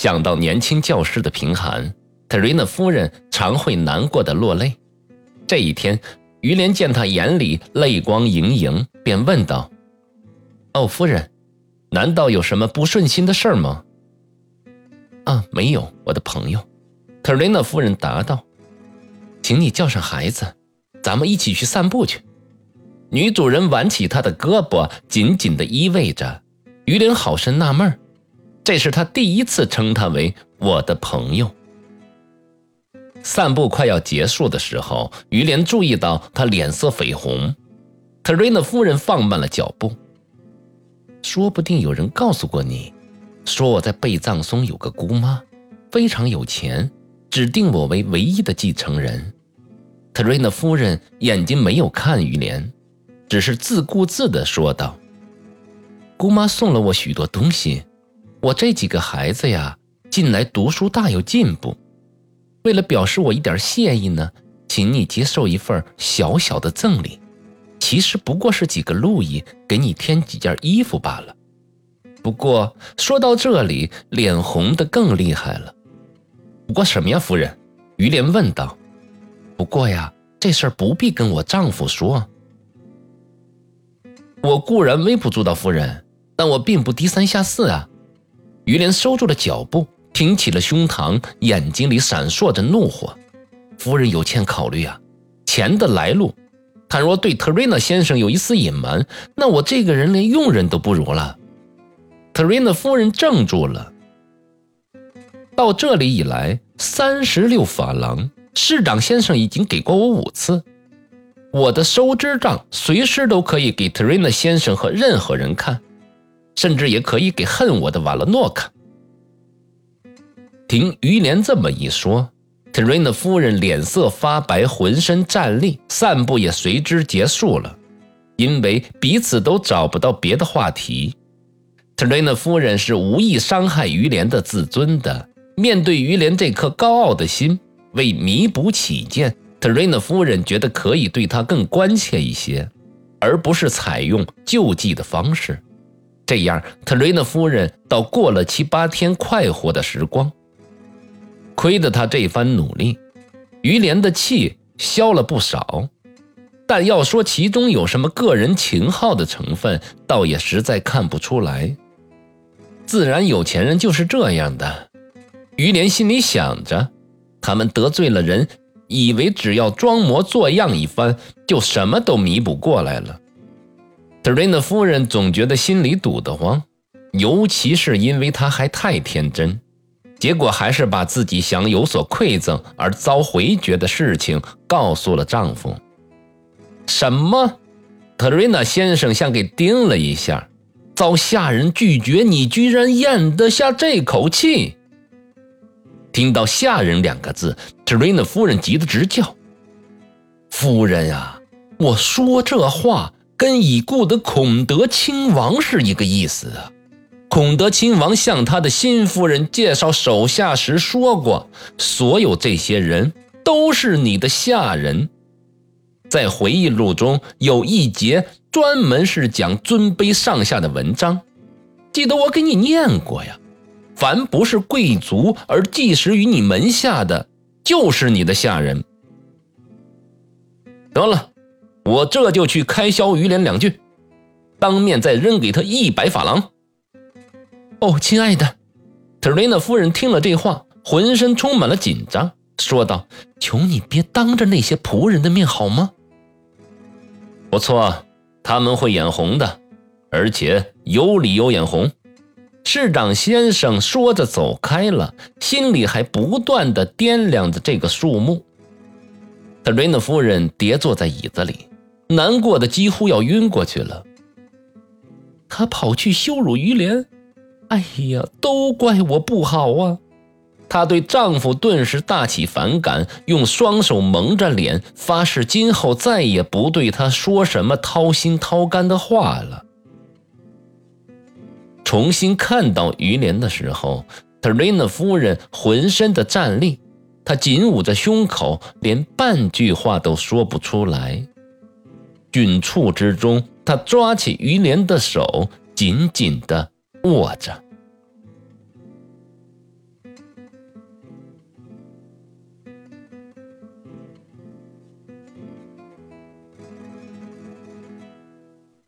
想到年轻教师的贫寒，特瑞娜夫人常会难过的落泪。这一天，于连见她眼里泪光盈盈，便问道：“哦，夫人，难道有什么不顺心的事儿吗？”“啊，没有，我的朋友。”特瑞娜夫人答道，“请你叫上孩子，咱们一起去散步去。”女主人挽起他的胳膊，紧紧地依偎着。于连好生纳闷儿这是他第一次称他为我的朋友。散步快要结束的时候，于连注意到他脸色绯红。特瑞娜夫人放慢了脚步。说不定有人告诉过你，说我在贝藏松有个姑妈，非常有钱，指定我为唯一的继承人。特瑞娜夫人眼睛没有看于连，只是自顾自地说道：“姑妈送了我许多东西，我这几个孩子呀，近来读书大有进步。”为了表示我一点谢意呢，请你接受一份小小的赠礼，其实不过是几个路易给你添几件衣服罢了。不过说到这里，脸红的更厉害了。不过什么呀，夫人？于连问道。不过呀，这事儿不必跟我丈夫说。我固然微不足道，夫人，但我并不低三下四啊。于连收住了脚步。挺起了胸膛，眼睛里闪烁着怒火。夫人有欠考虑啊，钱的来路，倘若对特瑞娜先生有一丝隐瞒，那我这个人连佣人都不如了。特瑞娜夫人怔住了。到这里以来，三十六法郎，市长先生已经给过我五次。我的收支账随时都可以给特瑞娜先生和任何人看，甚至也可以给恨我的瓦勒诺看。听于连这么一说，特瑞娜夫人脸色发白，浑身战栗，散步也随之结束了，因为彼此都找不到别的话题。特瑞娜夫人是无意伤害于连的自尊的，面对于连这颗高傲的心，为弥补起见，特瑞娜夫人觉得可以对他更关切一些，而不是采用救济的方式。这样，特瑞娜夫人倒过了七八天快活的时光。亏得他这番努力，于连的气消了不少。但要说其中有什么个人情好的成分，倒也实在看不出来。自然有钱人就是这样的。于连心里想着，他们得罪了人，以为只要装模作样一番，就什么都弥补过来了。特瑞娜夫人总觉得心里堵得慌，尤其是因为他还太天真。结果还是把自己想有所馈赠而遭回绝的事情告诉了丈夫。什么？特瑞娜先生像给叮了一下，遭下人拒绝，你居然咽得下这口气？听到“下人”两个字，特瑞娜夫人急得直叫：“夫人啊，我说这话跟已故的孔德亲王是一个意思啊。”孔德亲王向他的新夫人介绍手下时说过：“所有这些人都是你的下人。”在回忆录中有一节专门是讲尊卑上下的文章，记得我给你念过呀。凡不是贵族而寄食于你门下的，就是你的下人。得了，我这就去开销于连两句，当面再扔给他一百法郎。哦，亲爱的，特瑞娜夫人听了这话，浑身充满了紧张，说道：“求你别当着那些仆人的面好吗？”不错，他们会眼红的，而且有理由眼红。市长先生说着走开了，心里还不断的掂量着这个数目。特瑞娜夫人跌坐在椅子里，难过的几乎要晕过去了。他跑去羞辱于连。哎呀，都怪我不好啊！她对丈夫顿时大起反感，用双手蒙着脸，发誓今后再也不对他说什么掏心掏肝的话了。重新看到于连的时候，特瑞娜夫人浑身的战栗，她紧捂着胸口，连半句话都说不出来。窘促之中，他抓起于连的手，紧紧的。握着。